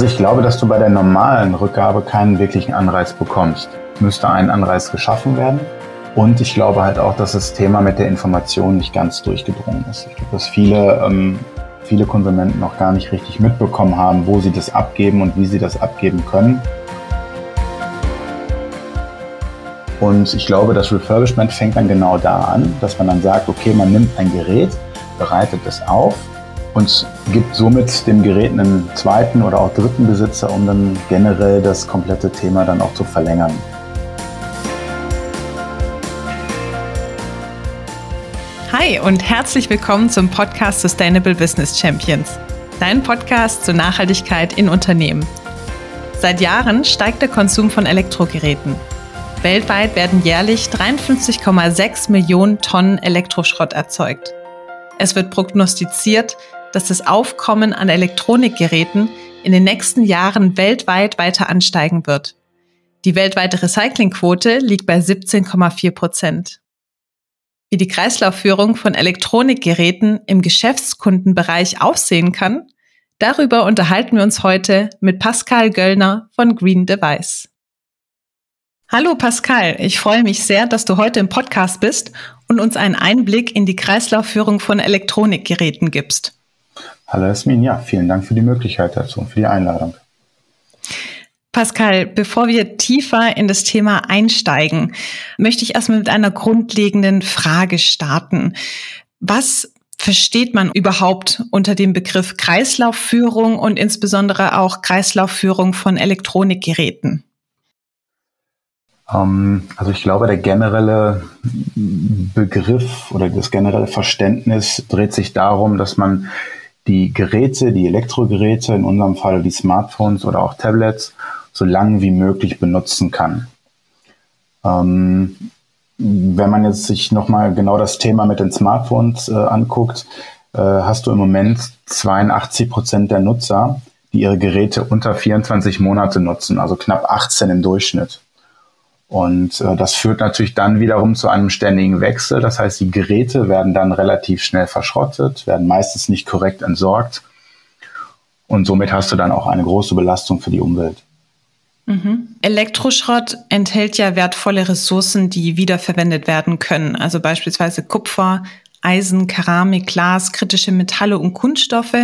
Also ich glaube, dass du bei der normalen Rückgabe keinen wirklichen Anreiz bekommst. Müsste ein Anreiz geschaffen werden. Und ich glaube halt auch, dass das Thema mit der Information nicht ganz durchgedrungen ist. Ich glaube, dass viele, ähm, viele Konsumenten noch gar nicht richtig mitbekommen haben, wo sie das abgeben und wie sie das abgeben können. Und ich glaube, das Refurbishment fängt dann genau da an, dass man dann sagt, okay, man nimmt ein Gerät, bereitet es auf und gibt somit dem Gerät einen zweiten oder auch dritten Besitzer, um dann generell das komplette Thema dann auch zu verlängern. Hi und herzlich willkommen zum Podcast Sustainable Business Champions, dein Podcast zur Nachhaltigkeit in Unternehmen. Seit Jahren steigt der Konsum von Elektrogeräten. Weltweit werden jährlich 53,6 Millionen Tonnen Elektroschrott erzeugt. Es wird prognostiziert, dass das Aufkommen an Elektronikgeräten in den nächsten Jahren weltweit weiter ansteigen wird. Die weltweite Recyclingquote liegt bei 17,4 Prozent. Wie die Kreislaufführung von Elektronikgeräten im Geschäftskundenbereich aussehen kann, darüber unterhalten wir uns heute mit Pascal Göllner von Green Device. Hallo Pascal, ich freue mich sehr, dass du heute im Podcast bist und uns einen Einblick in die Kreislaufführung von Elektronikgeräten gibst. Hallo Esmin, ja, vielen Dank für die Möglichkeit dazu und für die Einladung. Pascal, bevor wir tiefer in das Thema einsteigen, möchte ich erstmal mit einer grundlegenden Frage starten. Was versteht man überhaupt unter dem Begriff Kreislaufführung und insbesondere auch Kreislaufführung von Elektronikgeräten? Ähm, also ich glaube, der generelle Begriff oder das generelle Verständnis dreht sich darum, dass man die Geräte, die Elektrogeräte, in unserem Fall die Smartphones oder auch Tablets, so lange wie möglich benutzen kann. Ähm, wenn man jetzt sich nochmal genau das Thema mit den Smartphones äh, anguckt, äh, hast du im Moment 82 Prozent der Nutzer, die ihre Geräte unter 24 Monate nutzen, also knapp 18 im Durchschnitt. Und äh, das führt natürlich dann wiederum zu einem ständigen Wechsel. Das heißt, die Geräte werden dann relativ schnell verschrottet, werden meistens nicht korrekt entsorgt. Und somit hast du dann auch eine große Belastung für die Umwelt. Mhm. Elektroschrott enthält ja wertvolle Ressourcen, die wiederverwendet werden können. Also beispielsweise Kupfer, Eisen, Keramik, Glas, kritische Metalle und Kunststoffe.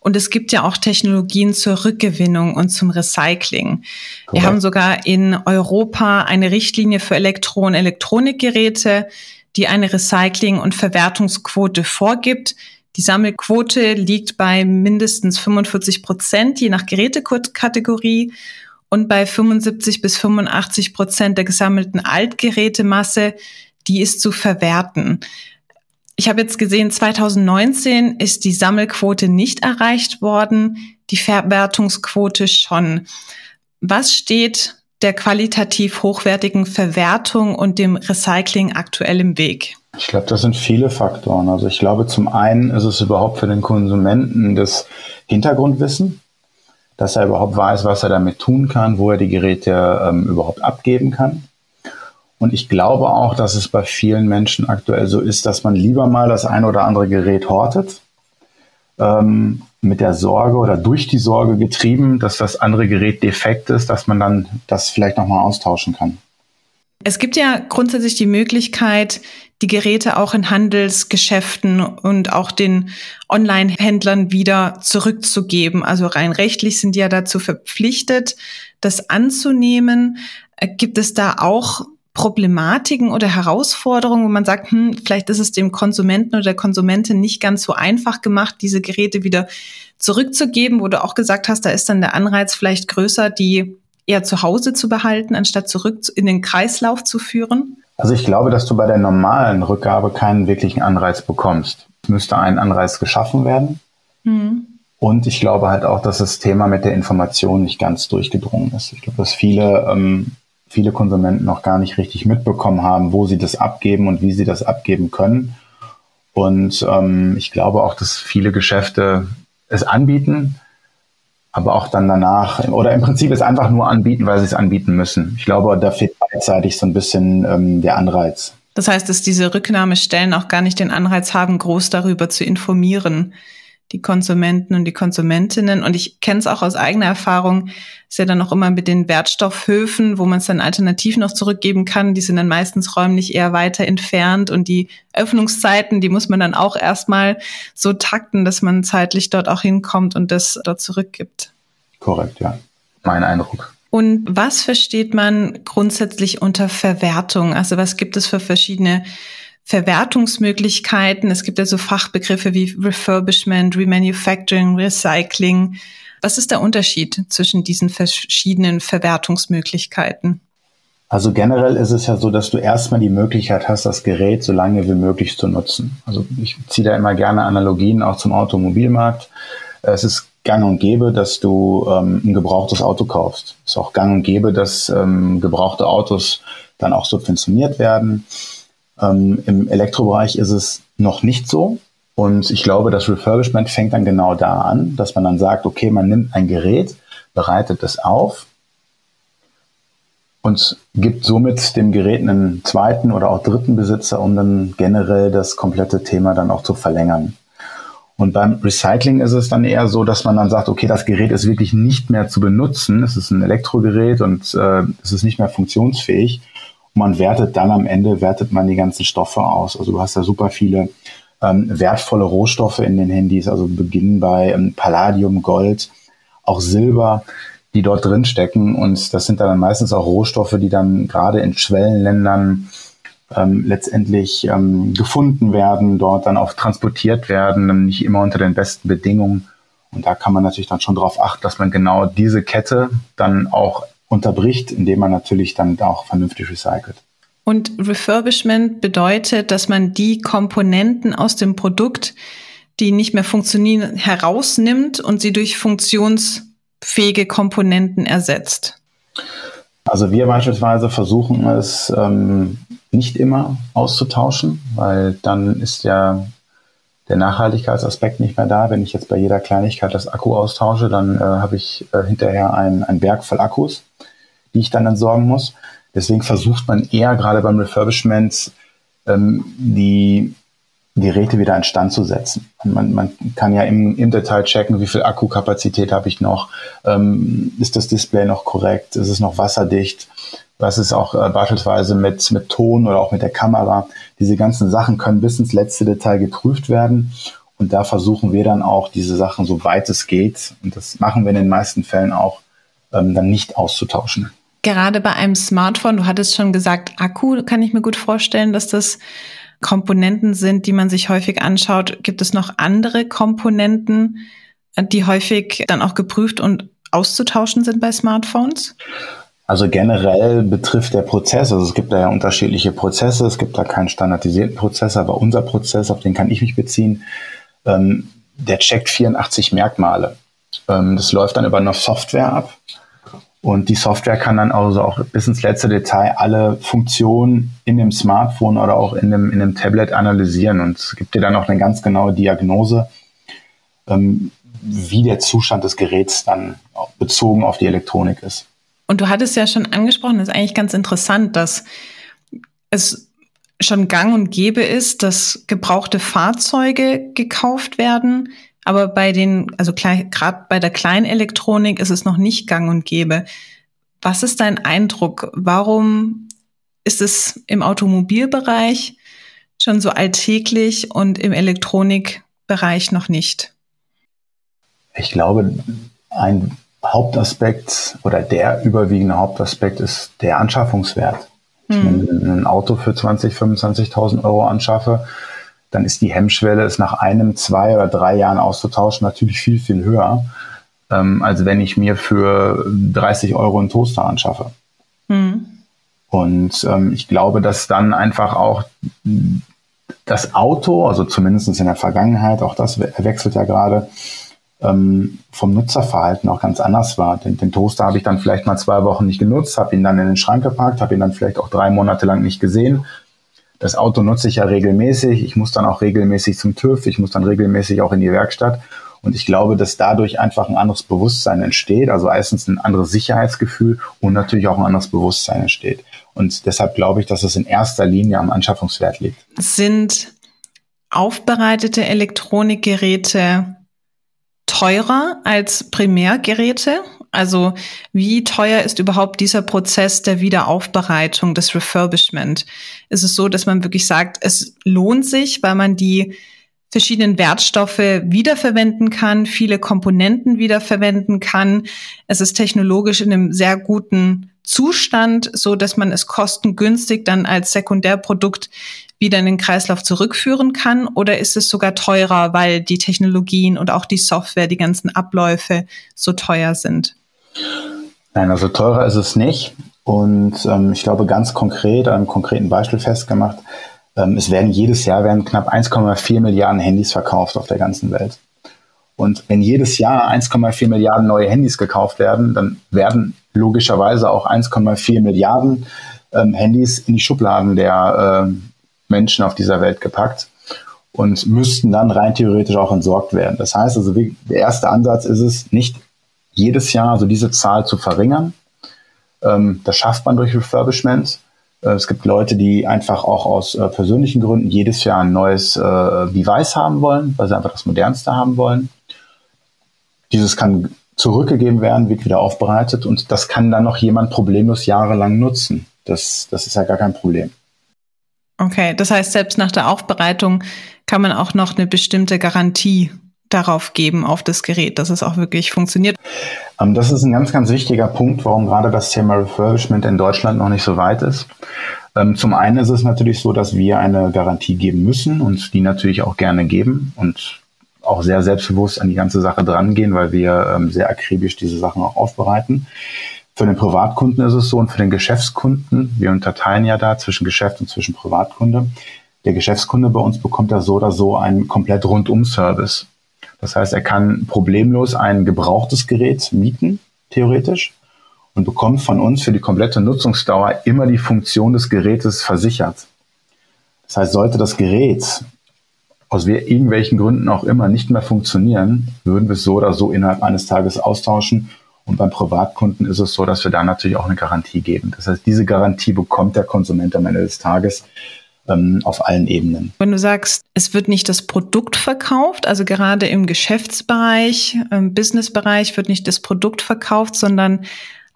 Und es gibt ja auch Technologien zur Rückgewinnung und zum Recycling. Correct. Wir haben sogar in Europa eine Richtlinie für Elektro- und Elektronikgeräte, die eine Recycling- und Verwertungsquote vorgibt. Die Sammelquote liegt bei mindestens 45 Prozent, je nach Gerätekategorie. Und bei 75 bis 85 Prozent der gesammelten Altgerätemasse, die ist zu verwerten. Ich habe jetzt gesehen, 2019 ist die Sammelquote nicht erreicht worden, die Verwertungsquote schon. Was steht der qualitativ hochwertigen Verwertung und dem Recycling aktuell im Weg? Ich glaube, das sind viele Faktoren. Also ich glaube, zum einen ist es überhaupt für den Konsumenten das Hintergrundwissen, dass er überhaupt weiß, was er damit tun kann, wo er die Geräte ähm, überhaupt abgeben kann. Und ich glaube auch, dass es bei vielen Menschen aktuell so ist, dass man lieber mal das ein oder andere Gerät hortet, ähm, mit der Sorge oder durch die Sorge getrieben, dass das andere Gerät defekt ist, dass man dann das vielleicht nochmal austauschen kann. Es gibt ja grundsätzlich die Möglichkeit, die Geräte auch in Handelsgeschäften und auch den Online-Händlern wieder zurückzugeben. Also rein rechtlich sind die ja dazu verpflichtet, das anzunehmen. Äh, gibt es da auch Problematiken oder Herausforderungen, wo man sagt, hm, vielleicht ist es dem Konsumenten oder der Konsumentin nicht ganz so einfach gemacht, diese Geräte wieder zurückzugeben, wo du auch gesagt hast, da ist dann der Anreiz vielleicht größer, die eher zu Hause zu behalten, anstatt zurück in den Kreislauf zu führen? Also ich glaube, dass du bei der normalen Rückgabe keinen wirklichen Anreiz bekommst. Es müsste ein Anreiz geschaffen werden. Mhm. Und ich glaube halt auch, dass das Thema mit der Information nicht ganz durchgedrungen ist. Ich glaube, dass viele ähm, viele Konsumenten noch gar nicht richtig mitbekommen haben, wo sie das abgeben und wie sie das abgeben können. Und ähm, ich glaube auch, dass viele Geschäfte es anbieten, aber auch dann danach oder im Prinzip es einfach nur anbieten, weil sie es anbieten müssen. Ich glaube, da fehlt beidseitig so ein bisschen ähm, der Anreiz. Das heißt, dass diese Rücknahmestellen auch gar nicht den Anreiz haben, groß darüber zu informieren, die Konsumenten und die Konsumentinnen. Und ich kenne es auch aus eigener Erfahrung, ist ja dann auch immer mit den Wertstoffhöfen, wo man es dann alternativ noch zurückgeben kann. Die sind dann meistens räumlich eher weiter entfernt und die Öffnungszeiten, die muss man dann auch erstmal so takten, dass man zeitlich dort auch hinkommt und das dort zurückgibt. Korrekt, ja. Mein Eindruck. Und was versteht man grundsätzlich unter Verwertung? Also was gibt es für verschiedene Verwertungsmöglichkeiten? Es gibt ja so Fachbegriffe wie Refurbishment, Remanufacturing, Recycling. Was ist der Unterschied zwischen diesen verschiedenen Verwertungsmöglichkeiten? Also generell ist es ja so, dass du erstmal die Möglichkeit hast, das Gerät so lange wie möglich zu nutzen. Also ich ziehe da immer gerne Analogien auch zum Automobilmarkt. Es ist gang und gäbe, dass du ähm, ein gebrauchtes Auto kaufst. Es ist auch gang und gäbe, dass ähm, gebrauchte Autos dann auch subventioniert werden. Ähm, Im Elektrobereich ist es noch nicht so. Und ich glaube, das Refurbishment fängt dann genau da an, dass man dann sagt, okay, man nimmt ein Gerät, bereitet es auf und gibt somit dem Gerät einen zweiten oder auch dritten Besitzer, um dann generell das komplette Thema dann auch zu verlängern. Und beim Recycling ist es dann eher so, dass man dann sagt, okay, das Gerät ist wirklich nicht mehr zu benutzen. Es ist ein Elektrogerät und äh, es ist nicht mehr funktionsfähig. Und man wertet dann am Ende, wertet man die ganzen Stoffe aus. Also du hast da super viele ähm, wertvolle Rohstoffe in den Handys, also beginnen bei ähm, Palladium, Gold, auch Silber, die dort drin stecken. Und das sind dann meistens auch Rohstoffe, die dann gerade in Schwellenländern ähm, letztendlich ähm, gefunden werden, dort dann auch transportiert werden, nicht immer unter den besten Bedingungen. Und da kann man natürlich dann schon darauf achten, dass man genau diese Kette dann auch unterbricht, indem man natürlich dann auch vernünftig recycelt. Und Refurbishment bedeutet, dass man die Komponenten aus dem Produkt, die nicht mehr funktionieren, herausnimmt und sie durch funktionsfähige Komponenten ersetzt. Also wir beispielsweise versuchen es ähm, nicht immer auszutauschen, weil dann ist ja der Nachhaltigkeitsaspekt nicht mehr da. Wenn ich jetzt bei jeder Kleinigkeit das Akku austausche, dann äh, habe ich äh, hinterher ein, ein Berg voll Akkus, die ich dann entsorgen muss. Deswegen versucht man eher gerade beim Refurbishment ähm, die Geräte wieder in Stand zu setzen. Man, man kann ja im, im Detail checken, wie viel Akkukapazität habe ich noch, ähm, ist das Display noch korrekt, ist es noch wasserdicht, was ist auch äh, beispielsweise mit, mit Ton oder auch mit der Kamera. Diese ganzen Sachen können bis ins letzte Detail geprüft werden. Und da versuchen wir dann auch, diese Sachen, so weit es geht, und das machen wir in den meisten Fällen auch, ähm, dann nicht auszutauschen. Gerade bei einem Smartphone, du hattest schon gesagt, Akku, kann ich mir gut vorstellen, dass das Komponenten sind, die man sich häufig anschaut. Gibt es noch andere Komponenten, die häufig dann auch geprüft und auszutauschen sind bei Smartphones? Also generell betrifft der Prozess, also es gibt da ja unterschiedliche Prozesse, es gibt da keinen standardisierten Prozess, aber unser Prozess, auf den kann ich mich beziehen, ähm, der checkt 84 Merkmale. Ähm, das läuft dann über eine Software ab und die Software kann dann also auch bis ins letzte Detail alle Funktionen in dem Smartphone oder auch in dem, in dem Tablet analysieren und gibt dir dann auch eine ganz genaue Diagnose, ähm, wie der Zustand des Geräts dann bezogen auf die Elektronik ist. Und du hattest ja schon angesprochen, das ist eigentlich ganz interessant, dass es schon gang und gäbe ist, dass gebrauchte Fahrzeuge gekauft werden. Aber bei den, also gerade bei der Kleinelektronik ist es noch nicht gang und gäbe. Was ist dein Eindruck? Warum ist es im Automobilbereich schon so alltäglich und im Elektronikbereich noch nicht? Ich glaube, ein Hauptaspekt oder der überwiegende Hauptaspekt ist der Anschaffungswert. Mhm. Wenn ich ein Auto für 20, 25.000 Euro anschaffe, dann ist die Hemmschwelle, es nach einem, zwei oder drei Jahren auszutauschen, natürlich viel, viel höher, ähm, als wenn ich mir für 30 Euro einen Toaster anschaffe. Mhm. Und ähm, ich glaube, dass dann einfach auch das Auto, also zumindest in der Vergangenheit, auch das wechselt ja gerade, ähm, vom Nutzerverhalten auch ganz anders war. Den, den Toaster habe ich dann vielleicht mal zwei Wochen nicht genutzt, habe ihn dann in den Schrank gepackt, habe ihn dann vielleicht auch drei Monate lang nicht gesehen. Das Auto nutze ich ja regelmäßig. Ich muss dann auch regelmäßig zum TÜV, ich muss dann regelmäßig auch in die Werkstatt. Und ich glaube, dass dadurch einfach ein anderes Bewusstsein entsteht, also erstens ein anderes Sicherheitsgefühl und natürlich auch ein anderes Bewusstsein entsteht. Und deshalb glaube ich, dass es in erster Linie am Anschaffungswert liegt. Sind aufbereitete Elektronikgeräte teurer als Primärgeräte? Also wie teuer ist überhaupt dieser Prozess der Wiederaufbereitung, des Refurbishment? Ist es so, dass man wirklich sagt, es lohnt sich, weil man die verschiedenen Wertstoffe wiederverwenden kann, viele Komponenten wiederverwenden kann. Es ist technologisch in einem sehr guten Zustand, so dass man es kostengünstig dann als Sekundärprodukt wieder in den Kreislauf zurückführen kann? Oder ist es sogar teurer, weil die Technologien und auch die Software, die ganzen Abläufe so teuer sind? Nein, also teurer ist es nicht. Und ähm, ich glaube ganz konkret, an einem konkreten Beispiel festgemacht, ähm, es werden jedes Jahr werden knapp 1,4 Milliarden Handys verkauft auf der ganzen Welt. Und wenn jedes Jahr 1,4 Milliarden neue Handys gekauft werden, dann werden logischerweise auch 1,4 Milliarden ähm, Handys in die Schubladen der äh, Menschen auf dieser Welt gepackt und müssten dann rein theoretisch auch entsorgt werden. Das heißt also, wie, der erste Ansatz ist es, nicht jedes Jahr also diese Zahl zu verringern. Ähm, das schafft man durch Refurbishment. Äh, es gibt Leute, die einfach auch aus äh, persönlichen Gründen jedes Jahr ein neues äh, Device haben wollen, weil sie einfach das modernste haben wollen. Dieses kann zurückgegeben werden, wird wieder aufbereitet und das kann dann noch jemand problemlos jahrelang nutzen. Das, das ist ja gar kein Problem. Okay, das heißt, selbst nach der Aufbereitung kann man auch noch eine bestimmte Garantie darauf geben, auf das Gerät, dass es auch wirklich funktioniert. Ähm, das ist ein ganz, ganz wichtiger Punkt, warum gerade das Thema Refurbishment in Deutschland noch nicht so weit ist. Ähm, zum einen ist es natürlich so, dass wir eine Garantie geben müssen und die natürlich auch gerne geben und auch sehr selbstbewusst an die ganze Sache drangehen, weil wir ähm, sehr akribisch diese Sachen auch aufbereiten. Für den Privatkunden ist es so und für den Geschäftskunden, wir unterteilen ja da zwischen Geschäft und zwischen Privatkunde. Der Geschäftskunde bei uns bekommt da so oder so einen komplett Rundum-Service. Das heißt, er kann problemlos ein gebrauchtes Gerät mieten, theoretisch, und bekommt von uns für die komplette Nutzungsdauer immer die Funktion des Gerätes versichert. Das heißt, sollte das Gerät aus irgendwelchen Gründen auch immer nicht mehr funktionieren, würden wir es so oder so innerhalb eines Tages austauschen. Und beim Privatkunden ist es so, dass wir da natürlich auch eine Garantie geben. Das heißt, diese Garantie bekommt der Konsument am Ende des Tages ähm, auf allen Ebenen. Wenn du sagst, es wird nicht das Produkt verkauft, also gerade im Geschäftsbereich, im Businessbereich wird nicht das Produkt verkauft, sondern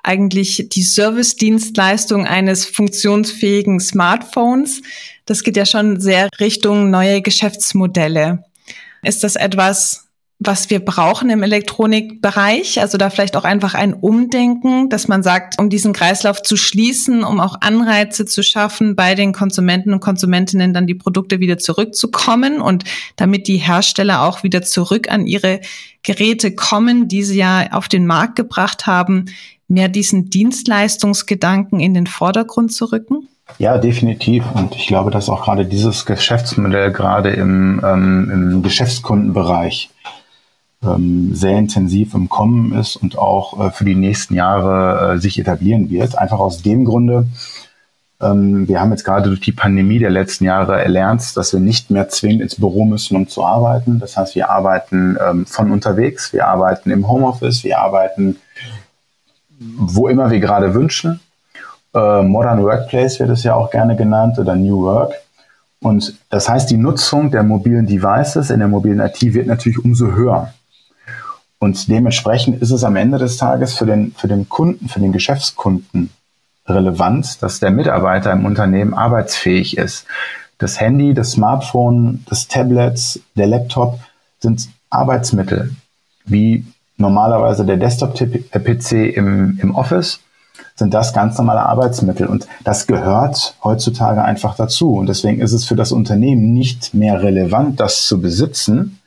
eigentlich die Service-Dienstleistung eines funktionsfähigen Smartphones. Das geht ja schon sehr Richtung neue Geschäftsmodelle. Ist das etwas, was wir brauchen im Elektronikbereich. Also da vielleicht auch einfach ein Umdenken, dass man sagt, um diesen Kreislauf zu schließen, um auch Anreize zu schaffen, bei den Konsumenten und Konsumentinnen dann die Produkte wieder zurückzukommen und damit die Hersteller auch wieder zurück an ihre Geräte kommen, die sie ja auf den Markt gebracht haben, mehr diesen Dienstleistungsgedanken in den Vordergrund zu rücken? Ja, definitiv. Und ich glaube, dass auch gerade dieses Geschäftsmodell gerade im, ähm, im Geschäftskundenbereich ähm, sehr intensiv im Kommen ist und auch äh, für die nächsten Jahre äh, sich etablieren wird. Einfach aus dem Grunde, ähm, wir haben jetzt gerade durch die Pandemie der letzten Jahre erlernt, dass wir nicht mehr zwingend ins Büro müssen, um zu arbeiten. Das heißt, wir arbeiten ähm, von unterwegs, wir arbeiten im Homeoffice, wir arbeiten wo immer wir gerade wünschen. Äh, Modern Workplace wird es ja auch gerne genannt oder New Work. Und das heißt, die Nutzung der mobilen Devices in der mobilen IT wird natürlich umso höher. Und dementsprechend ist es am Ende des Tages für den, für den Kunden, für den Geschäftskunden relevant, dass der Mitarbeiter im Unternehmen arbeitsfähig ist. Das Handy, das Smartphone, das Tablet, der sind Arbeitsmittel, wie normalerweise der Desktop-PC im, im Office, sind das ganz normale Arbeitsmittel. Und das gehört heutzutage einfach dazu. Und deswegen ist es für das Unternehmen nicht mehr relevant, das zu besitzen,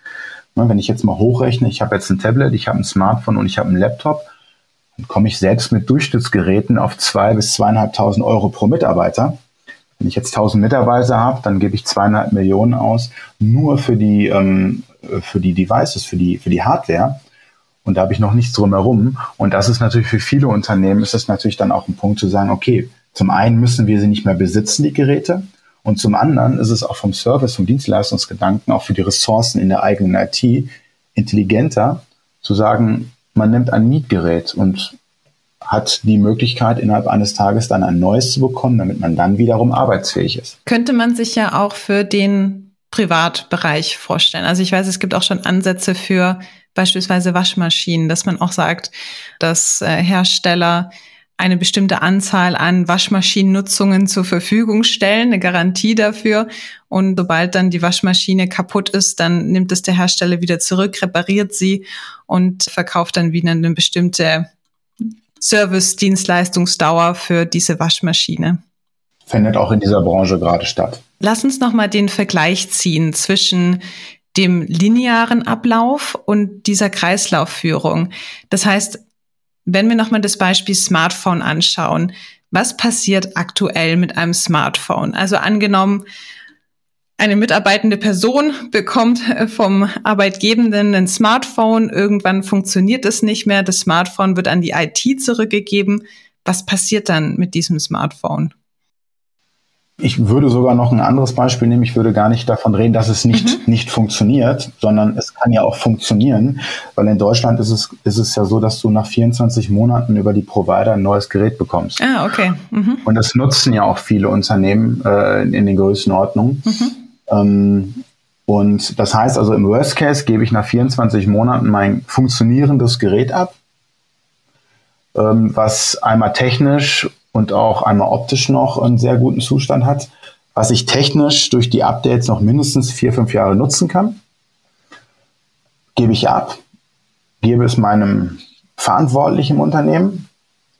wenn ich jetzt mal hochrechne, ich habe jetzt ein Tablet, ich habe ein Smartphone und ich habe einen Laptop, dann komme ich selbst mit Durchschnittsgeräten auf zwei bis zweieinhalbtausend Euro pro Mitarbeiter. Wenn ich jetzt tausend Mitarbeiter habe, dann gebe ich zweieinhalb Millionen aus, nur für die, ähm, für die Devices, für die, für die Hardware. Und da habe ich noch nichts drumherum. Und das ist natürlich für viele Unternehmen, ist das natürlich dann auch ein Punkt zu sagen, okay, zum einen müssen wir sie nicht mehr besitzen, die Geräte. Und zum anderen ist es auch vom Service, vom Dienstleistungsgedanken, auch für die Ressourcen in der eigenen IT intelligenter zu sagen, man nimmt ein Mietgerät und hat die Möglichkeit, innerhalb eines Tages dann ein neues zu bekommen, damit man dann wiederum arbeitsfähig ist. Könnte man sich ja auch für den Privatbereich vorstellen. Also ich weiß, es gibt auch schon Ansätze für beispielsweise Waschmaschinen, dass man auch sagt, dass äh, Hersteller eine bestimmte Anzahl an Waschmaschinennutzungen zur Verfügung stellen, eine Garantie dafür. Und sobald dann die Waschmaschine kaputt ist, dann nimmt es der Hersteller wieder zurück, repariert sie und verkauft dann wieder eine bestimmte Service-Dienstleistungsdauer für diese Waschmaschine. Findet auch in dieser Branche gerade statt. Lass uns nochmal den Vergleich ziehen zwischen dem linearen Ablauf und dieser Kreislaufführung. Das heißt, wenn wir nochmal das Beispiel Smartphone anschauen, was passiert aktuell mit einem Smartphone? Also angenommen, eine mitarbeitende Person bekommt vom Arbeitgebenden ein Smartphone, irgendwann funktioniert es nicht mehr, das Smartphone wird an die IT zurückgegeben. Was passiert dann mit diesem Smartphone? Ich würde sogar noch ein anderes Beispiel nehmen. Ich würde gar nicht davon reden, dass es nicht, mhm. nicht funktioniert, sondern es kann ja auch funktionieren, weil in Deutschland ist es, ist es ja so, dass du nach 24 Monaten über die Provider ein neues Gerät bekommst. Ah, okay. Mhm. Und das nutzen ja auch viele Unternehmen äh, in den Größenordnungen. Mhm. Ähm, und das heißt also, im Worst Case gebe ich nach 24 Monaten mein funktionierendes Gerät ab, ähm, was einmal technisch und auch einmal optisch noch einen sehr guten Zustand hat, was ich technisch durch die Updates noch mindestens vier, fünf Jahre nutzen kann. Gebe ich ab, gebe es meinem Verantwortlichen im Unternehmen.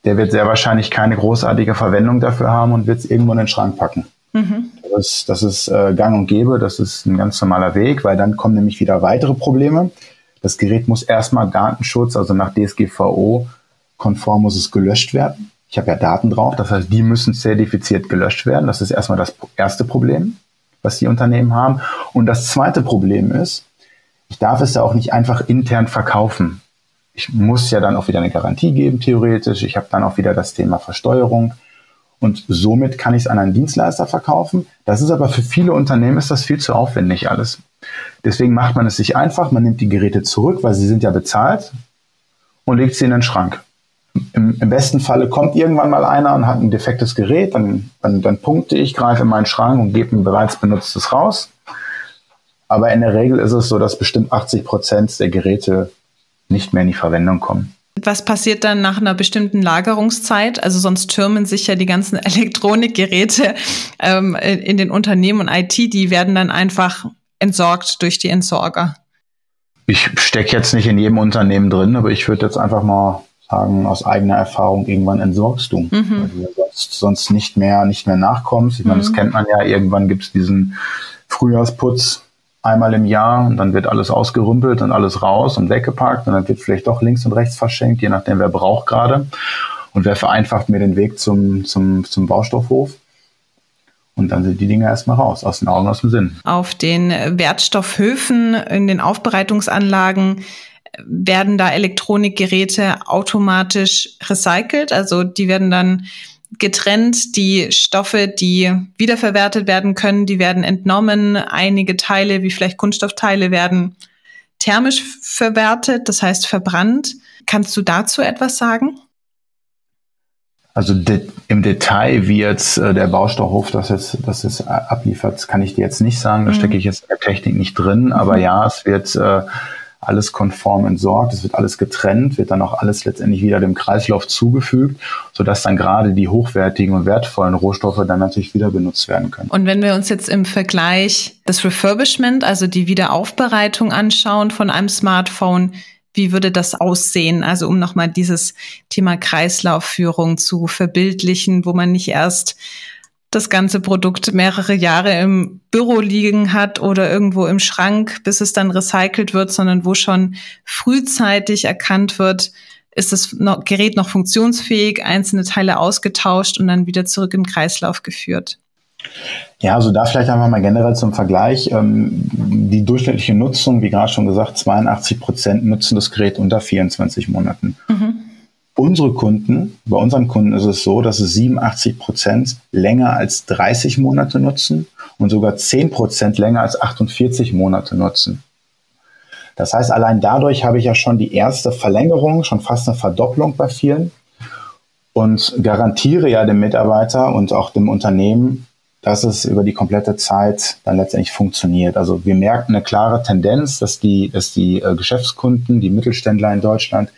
Der wird sehr wahrscheinlich keine großartige Verwendung dafür haben und wird es irgendwo in den Schrank packen. Mhm. Das, das ist äh, gang und gäbe, das ist ein ganz normaler Weg, weil dann kommen nämlich wieder weitere Probleme. Das Gerät muss erstmal Datenschutz, also nach DSGVO konform muss es gelöscht werden. Ich habe ja Daten drauf, das heißt, die müssen zertifiziert gelöscht werden. Das ist erstmal das erste Problem, was die Unternehmen haben. Und das zweite Problem ist, ich darf es ja auch nicht einfach intern verkaufen. Ich muss ja dann auch wieder eine Garantie geben, theoretisch. Ich habe dann auch wieder das Thema Versteuerung. Und somit kann ich es an einen Dienstleister verkaufen. Das ist aber für viele Unternehmen ist das viel zu aufwendig alles. Deswegen macht man es sich einfach. Man nimmt die Geräte zurück, weil sie sind ja bezahlt und legt sie in den Schrank im, im, besten Falle kommt irgendwann mal einer und hat ein defektes Gerät, dann, dann, dann punkte ich, greife in meinen Schrank und gebe ein bereits benutztes raus. Aber in der Regel ist es so, dass bestimmt 80 Prozent der Geräte nicht mehr in die Verwendung kommen. Was passiert dann nach einer bestimmten Lagerungszeit? Also sonst türmen sich ja die ganzen Elektronikgeräte ähm, in den Unternehmen und IT, die werden dann einfach entsorgt durch die Entsorger. Ich stecke jetzt nicht in jedem Unternehmen drin, aber ich würde jetzt einfach mal sagen, aus eigener Erfahrung, irgendwann entsorgst du, mhm. weil du sonst, sonst nicht mehr, nicht mehr nachkommst. Ich meine, das mhm. kennt man ja, irgendwann gibt's diesen Frühjahrsputz einmal im Jahr und dann wird alles ausgerümpelt und alles raus und weggepackt und dann wird vielleicht doch links und rechts verschenkt, je nachdem, wer braucht gerade. Und wer vereinfacht mir den Weg zum, zum, zum Baustoffhof. Und dann sind die Dinge erstmal raus, aus den Augen, aus dem Sinn. Auf den Wertstoffhöfen, in den Aufbereitungsanlagen werden da Elektronikgeräte automatisch recycelt. Also die werden dann getrennt. Die Stoffe, die wiederverwertet werden können, die werden entnommen. Einige Teile, wie vielleicht Kunststoffteile, werden thermisch verwertet, das heißt verbrannt. Kannst du dazu etwas sagen? Also de im Detail, wie jetzt äh, der Baustoffhof das jetzt, das jetzt abliefert, kann ich dir jetzt nicht sagen. Da mhm. stecke ich jetzt in der Technik nicht drin. Aber mhm. ja, es wird äh, alles konform entsorgt, es wird alles getrennt, wird dann auch alles letztendlich wieder dem Kreislauf zugefügt, sodass dann gerade die hochwertigen und wertvollen Rohstoffe dann natürlich wieder benutzt werden können. Und wenn wir uns jetzt im Vergleich das Refurbishment, also die Wiederaufbereitung anschauen von einem Smartphone, wie würde das aussehen? Also um nochmal dieses Thema Kreislaufführung zu verbildlichen, wo man nicht erst das ganze Produkt mehrere Jahre im Büro liegen hat oder irgendwo im Schrank, bis es dann recycelt wird, sondern wo schon frühzeitig erkannt wird, ist das Gerät noch funktionsfähig, einzelne Teile ausgetauscht und dann wieder zurück im Kreislauf geführt. Ja, also da vielleicht einfach mal generell zum Vergleich. Ähm, die durchschnittliche Nutzung, wie gerade schon gesagt, 82 Prozent nutzen das Gerät unter 24 Monaten. Mhm. Unsere Kunden, bei unseren Kunden ist es so, dass es 87 Prozent länger als 30 Monate nutzen und sogar 10 Prozent länger als 48 Monate nutzen. Das heißt, allein dadurch habe ich ja schon die erste Verlängerung, schon fast eine Verdopplung bei vielen und garantiere ja dem Mitarbeiter und auch dem Unternehmen dass es über die komplette Zeit dann letztendlich funktioniert. Also wir merken eine klare Tendenz, dass die, dass die äh, Geschäftskunden, die Mittelständler in Deutschland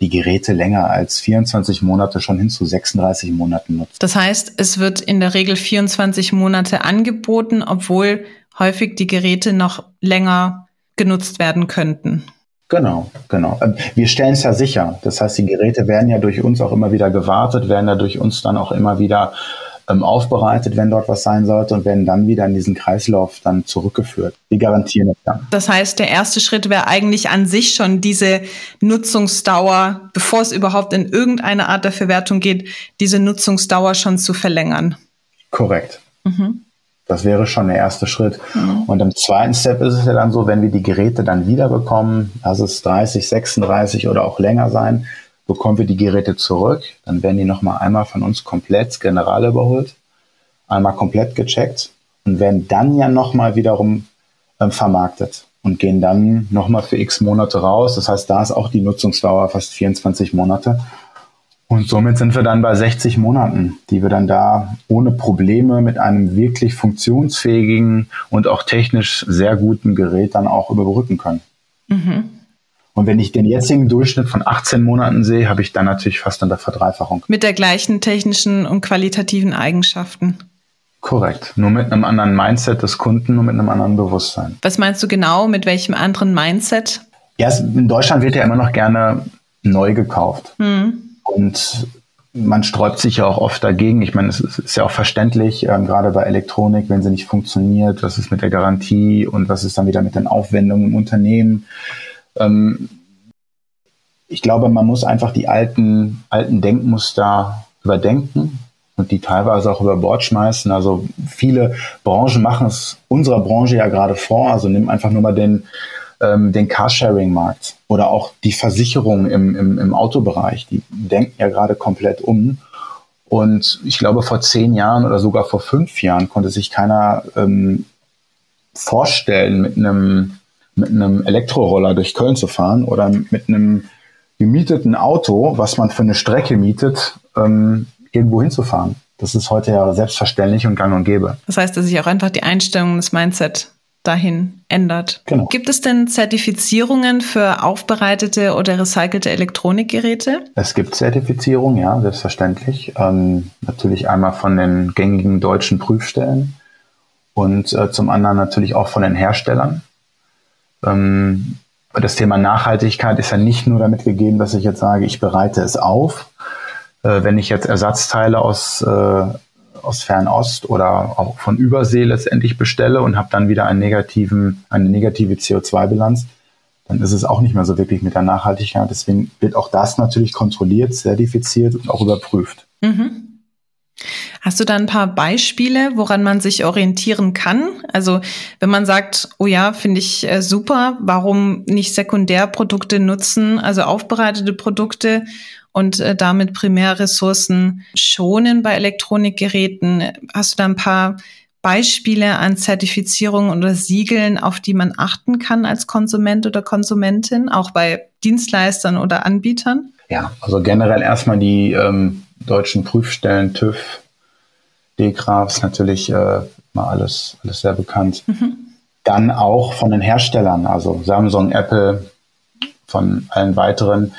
die Geräte länger als 24 Monate schon hin zu 36 Monaten nutzen. Das heißt, es wird in der Regel 24 Monate angeboten, obwohl häufig die Geräte noch länger genutzt werden könnten. Genau, genau. Ähm, wir stellen es ja sicher. Das heißt, die Geräte werden ja durch uns auch immer wieder gewartet, werden ja durch uns dann auch immer wieder ähm, aufbereitet, wenn dort was sein sollte und werden dann wieder in diesen Kreislauf dann zurückgeführt. Wir garantieren das dann. Das heißt, der erste Schritt wäre eigentlich an sich schon diese Nutzungsdauer, bevor es überhaupt in irgendeine Art der Verwertung geht, diese Nutzungsdauer schon zu verlängern. Korrekt. Mhm. Das wäre schon der erste Schritt. Mhm. Und im zweiten Step ist es ja dann so, wenn wir die Geräte dann wiederbekommen, also es 30, 36 oder auch länger sein, bekommen wir die Geräte zurück, dann werden die nochmal einmal von uns komplett general überholt, einmal komplett gecheckt und werden dann ja nochmal wiederum ähm, vermarktet und gehen dann nochmal für x Monate raus. Das heißt, da ist auch die Nutzungsdauer fast 24 Monate. Und somit sind wir dann bei 60 Monaten, die wir dann da ohne Probleme mit einem wirklich funktionsfähigen und auch technisch sehr guten Gerät dann auch überbrücken können. Mhm. Und wenn ich den jetzigen Durchschnitt von 18 Monaten sehe, habe ich dann natürlich fast eine Verdreifachung. Mit der gleichen technischen und qualitativen Eigenschaften. Korrekt. Nur mit einem anderen Mindset des Kunden und mit einem anderen Bewusstsein. Was meinst du genau? Mit welchem anderen Mindset? Ja, in Deutschland wird ja immer noch gerne neu gekauft. Hm. Und man sträubt sich ja auch oft dagegen. Ich meine, es ist ja auch verständlich, ähm, gerade bei Elektronik, wenn sie nicht funktioniert, was ist mit der Garantie und was ist dann wieder mit den Aufwendungen im Unternehmen. Ähm, ich glaube, man muss einfach die alten, alten Denkmuster überdenken und die teilweise auch über Bord schmeißen. Also viele Branchen machen es unserer Branche ja gerade vor. Also nimm einfach nur mal den, ähm, den Carsharing-Markt oder auch die Versicherung im, im, im Autobereich. Die denken ja gerade komplett um. Und ich glaube, vor zehn Jahren oder sogar vor fünf Jahren konnte sich keiner ähm, vorstellen, mit einem mit einem Elektroroller durch Köln zu fahren oder mit einem gemieteten Auto, was man für eine Strecke mietet, ähm, irgendwo hinzufahren. Das ist heute ja selbstverständlich und gang und gäbe. Das heißt, dass sich auch einfach die Einstellung, das Mindset dahin ändert. Genau. Gibt es denn Zertifizierungen für aufbereitete oder recycelte Elektronikgeräte? Es gibt Zertifizierungen, ja, selbstverständlich. Ähm, natürlich einmal von den gängigen deutschen Prüfstellen und äh, zum anderen natürlich auch von den Herstellern. Ähm, das Thema Nachhaltigkeit ist ja nicht nur damit gegeben, dass ich jetzt sage, ich bereite es auf. Äh, wenn ich jetzt Ersatzteile aus, äh, aus Fernost oder auch von Übersee letztendlich bestelle und habe dann wieder einen negativen, eine negative CO2-Bilanz, dann ist es auch nicht mehr so wirklich mit der Nachhaltigkeit. Deswegen wird auch das natürlich kontrolliert, zertifiziert und auch überprüft. Mhm. Hast du da ein paar Beispiele, woran man sich orientieren kann? Also wenn man sagt, oh ja, finde ich äh, super, warum nicht Sekundärprodukte nutzen, also aufbereitete Produkte und äh, damit Primärressourcen schonen bei Elektronikgeräten? Hast du da ein paar Beispiele an Zertifizierungen oder Siegeln, auf die man achten kann als Konsument oder Konsumentin, auch bei Dienstleistern oder Anbietern? Ja, also generell erstmal die ähm, deutschen Prüfstellen, TÜV, DEGRA ist natürlich äh, mal alles, alles sehr bekannt. Mhm. Dann auch von den Herstellern, also Samsung, Apple, von allen weiteren.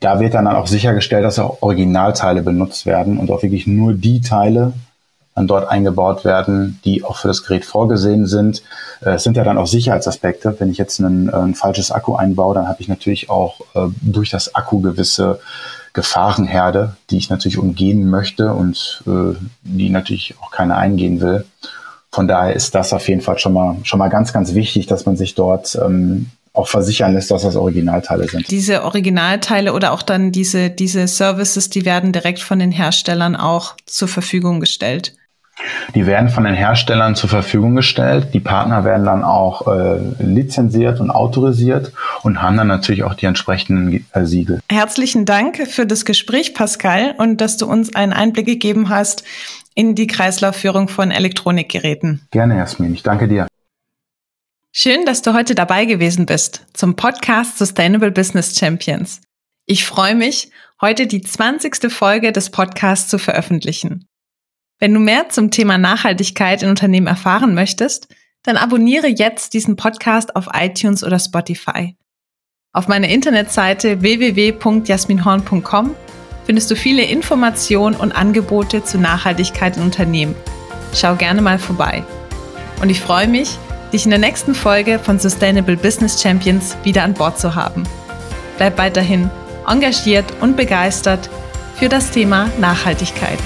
Da wird dann auch sichergestellt, dass auch Originalteile benutzt werden und auch wirklich nur die Teile dann dort eingebaut werden, die auch für das Gerät vorgesehen sind. Äh, es sind ja dann auch Sicherheitsaspekte. Wenn ich jetzt ein, äh, ein falsches Akku einbaue, dann habe ich natürlich auch äh, durch das Akku gewisse Gefahrenherde, die ich natürlich umgehen möchte und äh, die natürlich auch keiner eingehen will. Von daher ist das auf jeden Fall schon mal schon mal ganz ganz wichtig, dass man sich dort ähm, auch versichern lässt, dass das Originalteile sind. Diese Originalteile oder auch dann diese diese Services, die werden direkt von den Herstellern auch zur Verfügung gestellt. Die werden von den Herstellern zur Verfügung gestellt. Die Partner werden dann auch äh, lizenziert und autorisiert und haben dann natürlich auch die entsprechenden äh, Siegel. Herzlichen Dank für das Gespräch, Pascal, und dass du uns einen Einblick gegeben hast in die Kreislaufführung von Elektronikgeräten. Gerne, Jasmin. Ich danke dir. Schön, dass du heute dabei gewesen bist zum Podcast Sustainable Business Champions. Ich freue mich, heute die 20. Folge des Podcasts zu veröffentlichen. Wenn du mehr zum Thema Nachhaltigkeit in Unternehmen erfahren möchtest, dann abonniere jetzt diesen Podcast auf iTunes oder Spotify. Auf meiner Internetseite www.jasminhorn.com findest du viele Informationen und Angebote zu Nachhaltigkeit in Unternehmen. Schau gerne mal vorbei. Und ich freue mich, dich in der nächsten Folge von Sustainable Business Champions wieder an Bord zu haben. Bleib weiterhin engagiert und begeistert für das Thema Nachhaltigkeit.